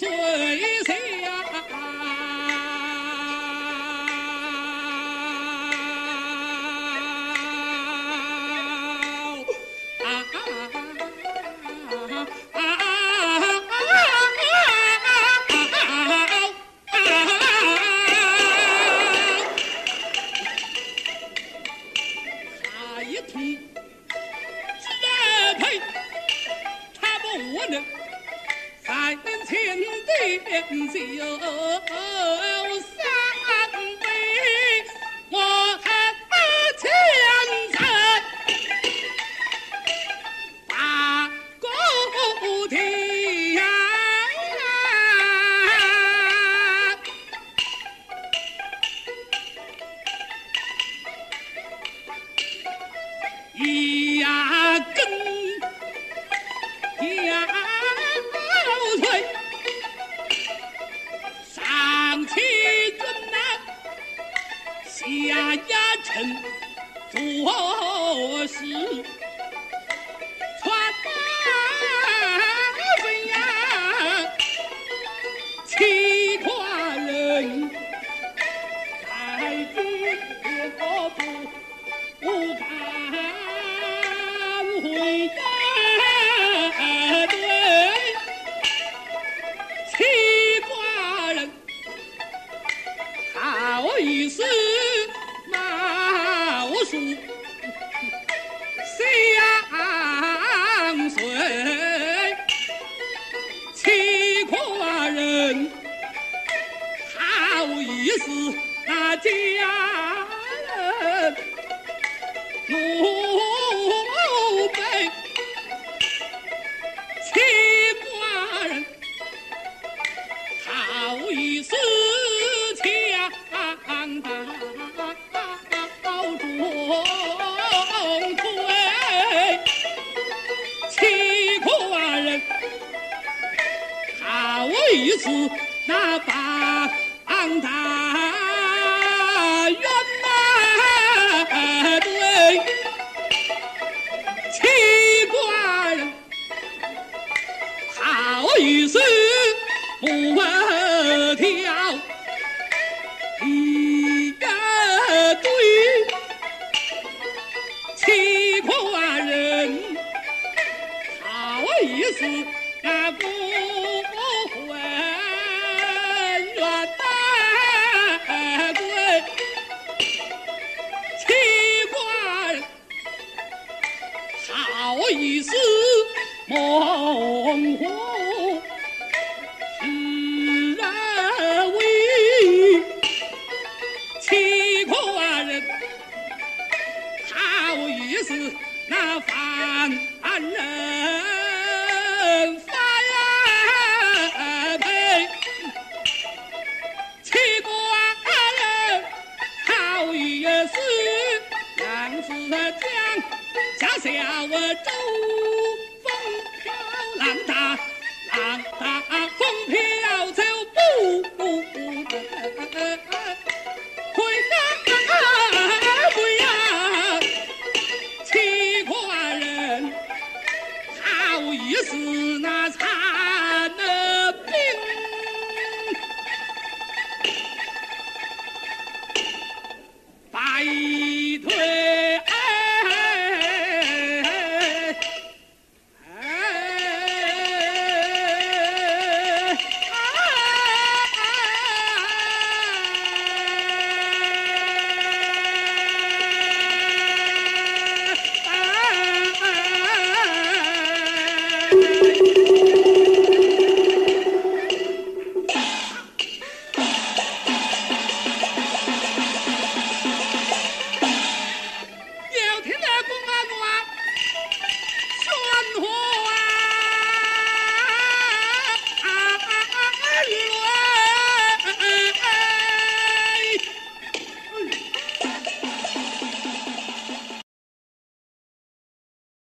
Sorry. Cape Epsilon. Oh, oh, oh. 下衙臣做事。党。一丝梦幻